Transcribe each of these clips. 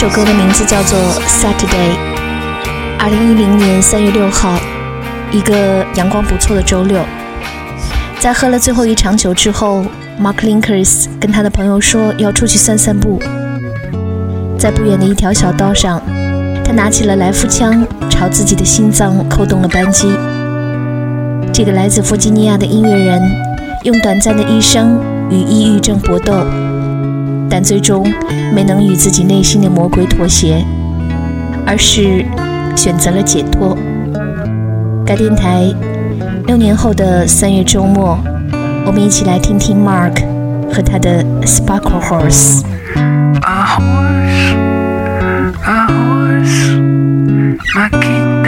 这首歌的名字叫做《Saturday》。二零一零年三月六号，一个阳光不错的周六，在喝了最后一场酒之后，Mark Linkers 跟他的朋友说要出去散散步。在不远的一条小道上，他拿起了来福枪，朝自己的心脏扣动了扳机。这个来自弗吉尼亚的音乐人，用短暂的一生与抑郁症搏斗。但最终没能与自己内心的魔鬼妥协，而是选择了解脱。该电台六年后的三月周末，我们一起来听听 Mark 和他的 Sparkle Horse。组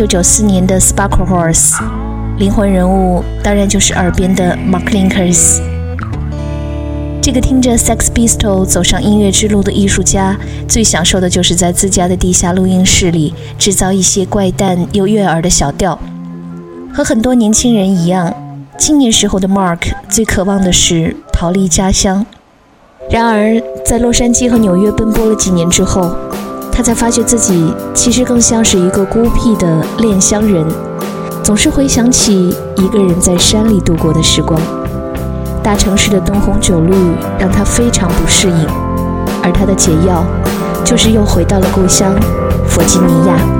建于1994年的 Sparkle Horse，灵魂人物当然就是耳边的 Mark Linkers。这个听着 Sex Pistol 走上音乐之路的艺术家，最享受的就是在自家的地下录音室里制造一些怪诞又悦耳的小调。和很多年轻人一样，青年时候的 Mark 最渴望的是逃离家乡。然而，在洛杉矶和纽约奔波了几年之后，他才发觉自己其实更像是一个孤僻的恋乡人，总是回想起一个人在山里度过的时光。大城市的灯红酒绿让他非常不适应，而他的解药就是又回到了故乡弗吉尼亚。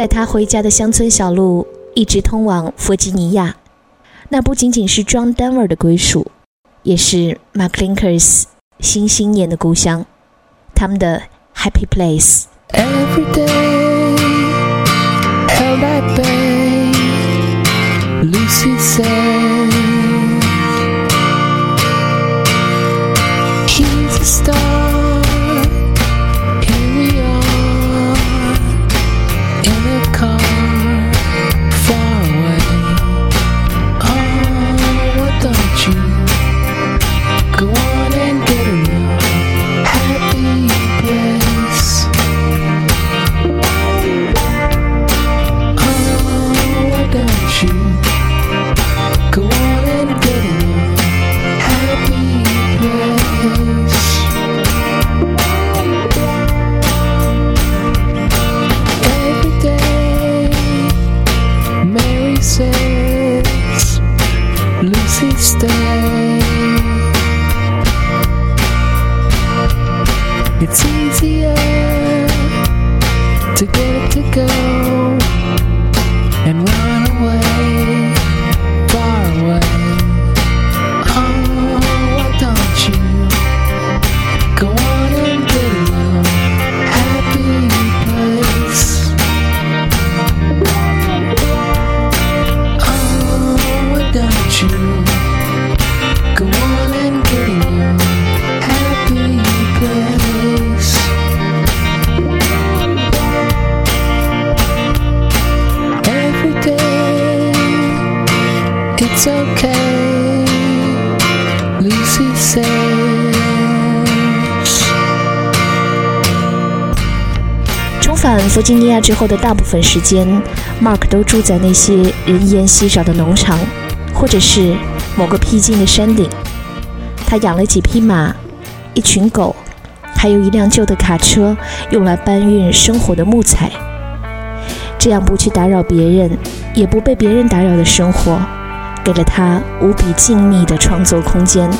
带他回家的乡村小路一直通往弗吉尼亚，那不仅仅是 John Denver 的归属，也是 Mark l i n k e r s 新星眼的故乡，他们的 Happy Place。Every day, held at bay, Lucy says, He's a star. 弗吉尼亚之后的大部分时间，Mark 都住在那些人烟稀少的农场，或者是某个僻静的山顶。他养了几匹马，一群狗，还有一辆旧的卡车，用来搬运生活的木材。这样不去打扰别人，也不被别人打扰的生活。给了他无比静谧的创作空间。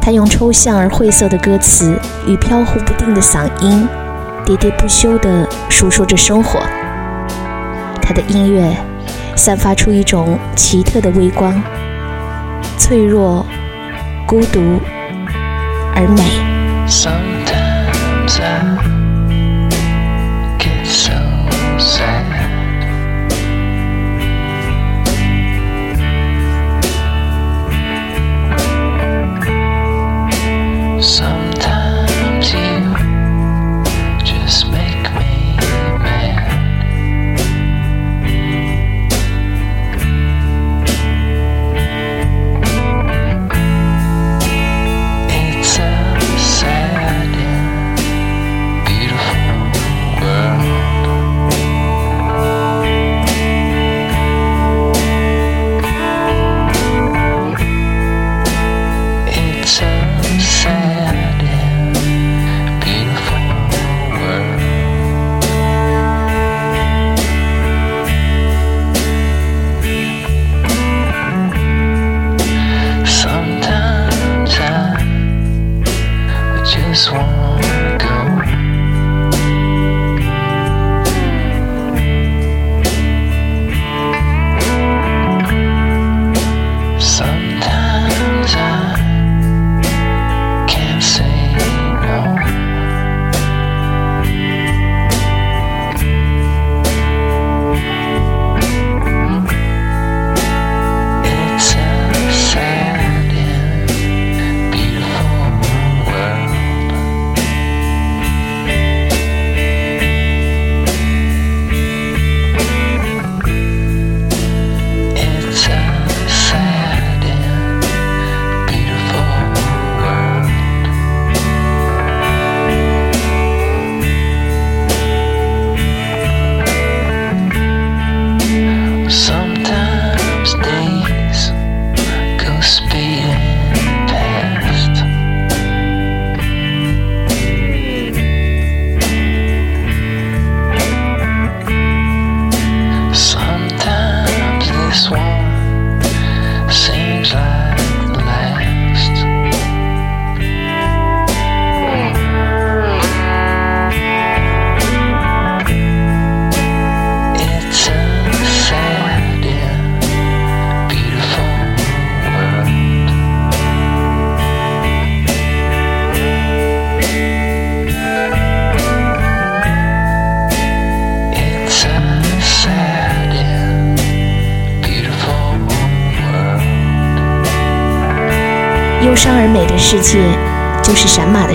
他用抽象而晦涩的歌词与飘忽不定的嗓音，喋喋不休地述说着生活。他的音乐散发出一种奇特的微光，脆弱、孤独而美。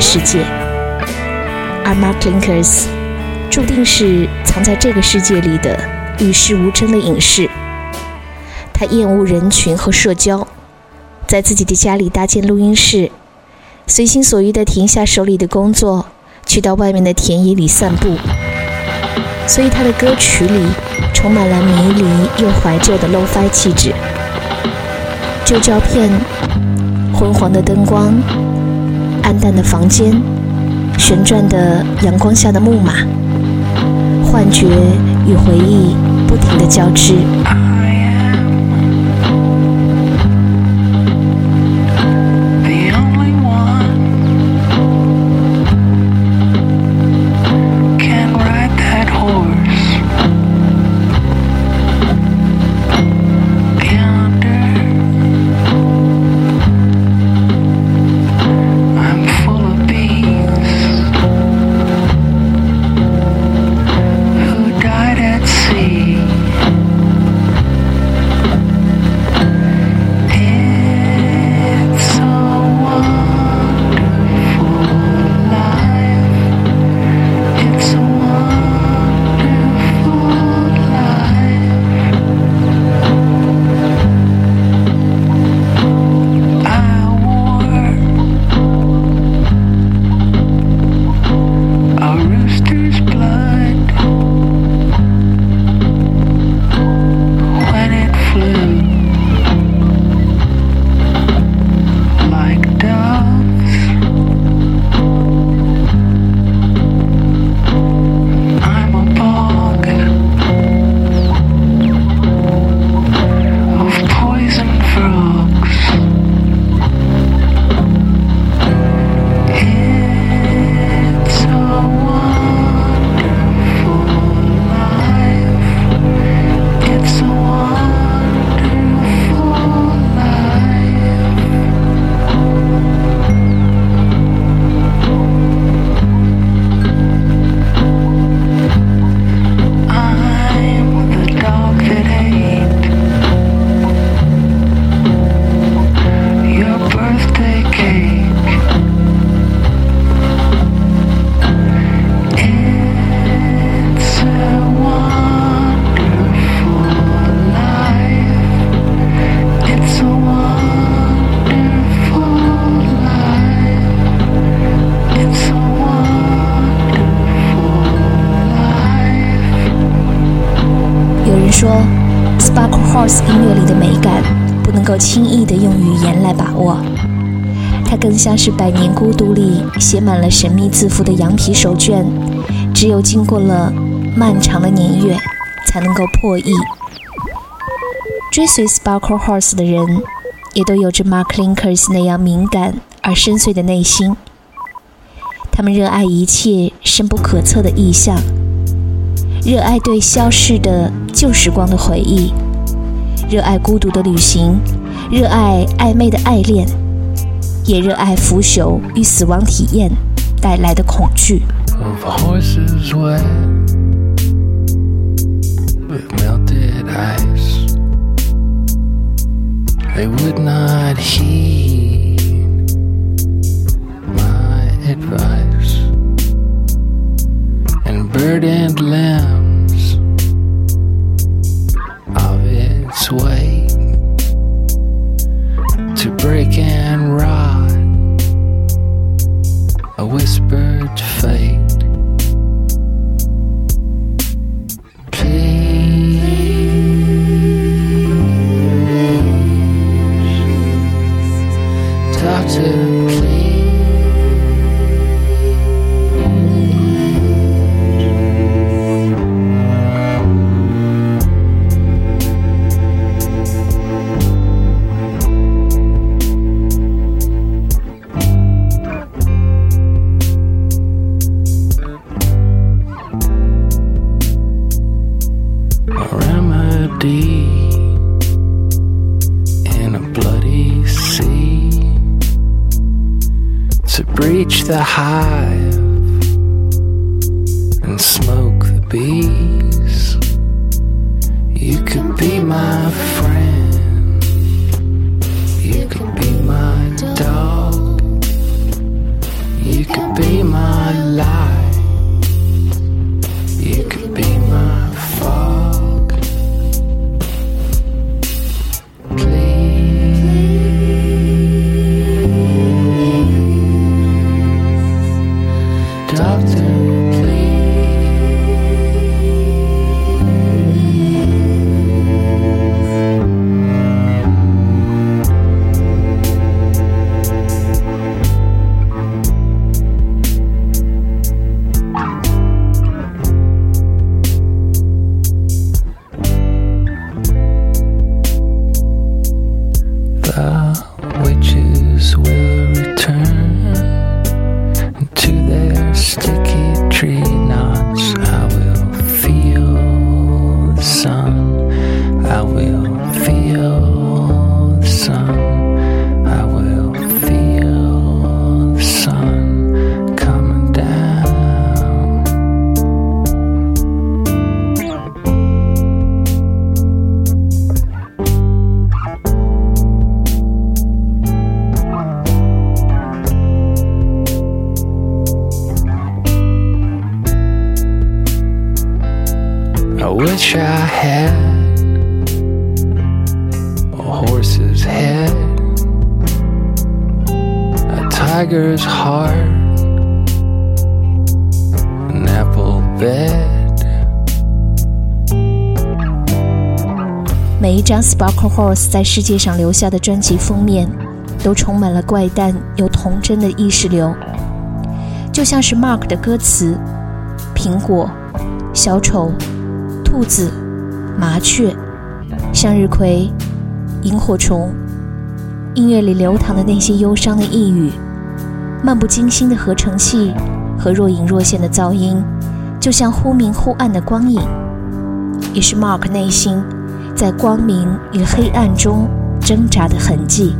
世界。而 Mark Linkers 注定是藏在这个世界里的与世无争的隐士。他厌恶人群和社交，在自己的家里搭建录音室，随心所欲地停下手里的工作，去到外面的田野里散步。所以他的歌曲里充满了迷离又怀旧的 Lo-Fi 气质。旧胶片、昏黄的灯光、暗淡的房间、旋转的阳光下的木马，幻觉与回忆不停地交织。像是《百年孤独》里写满了神秘字符的羊皮手卷，只有经过了漫长的年月，才能够破译。追随 Sparkle Horse 的人，也都有着 Mark Linkers 那样敏感而深邃的内心。他们热爱一切深不可测的意象，热爱对消逝的旧时光的回忆。热爱孤独的旅行，热爱暧昧的爱恋，也热爱腐朽与死亡体验带来的恐惧。way to break and rot, a whispered fate. Sparkle Horse 在世界上留下的专辑封面，都充满了怪诞又童真的意识流，就像是 Mark 的歌词：苹果、小丑、兔子、麻雀、向日葵、萤火虫。音乐里流淌的那些忧伤的呓语，漫不经心的合成器和若隐若现的噪音，就像忽明忽暗的光影，也是 Mark 内心。在光明与黑暗中挣扎的痕迹。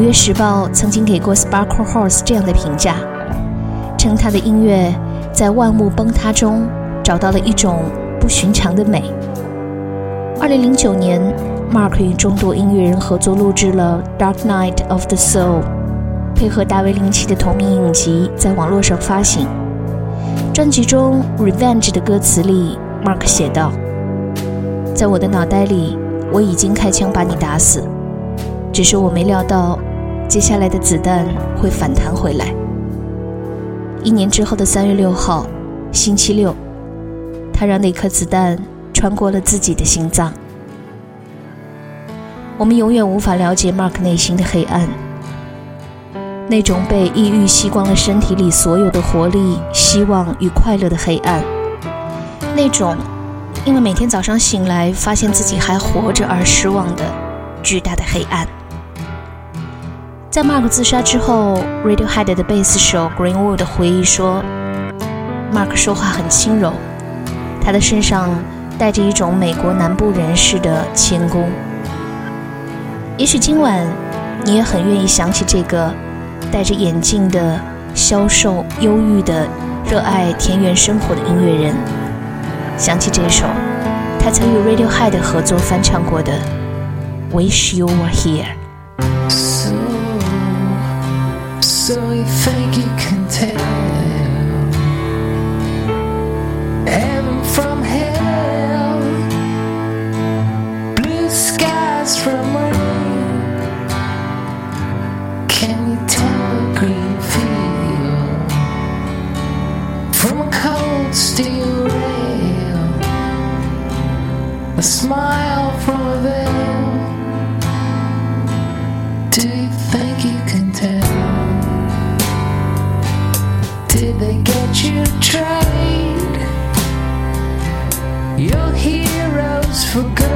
纽约时报》曾经给过 Sparkle Horse 这样的评价，称他的音乐在万物崩塌中找到了一种不寻常的美。2009年，Mark 与众多音乐人合作录制了《Dark Night of the Soul》，配合大卫林奇的同名影集在网络上发行。专辑中《Revenge》的歌词里，Mark 写道：“在我的脑袋里，我已经开枪把你打死，只是我没料到，接下来的子弹会反弹回来。”一年之后的三月六号，星期六，他让那颗子弹穿过了自己的心脏。我们永远无法了解 Mark 内心的黑暗，那种被抑郁吸光了身体里所有的活力、希望与快乐的黑暗，那种因为每天早上醒来发现自己还活着而失望的巨大的黑暗。在 Mark 自杀之后，Radiohead 的贝斯手 Greenwood 回忆说：“Mark 说话很轻柔，他的身上带着一种美国南部人士的谦恭。”也许今晚你也很愿意想起这个戴着眼镜的消瘦、忧郁的、热爱田园生活的音乐人，想起这首他曾与 Radiohead 合作翻唱过的《Wish You Were Here》。So you think you can tell heaven from hell, blue skies from rain? Can you tell a green field from a cold steel rail? A smile Did they get you trade your heroes for good?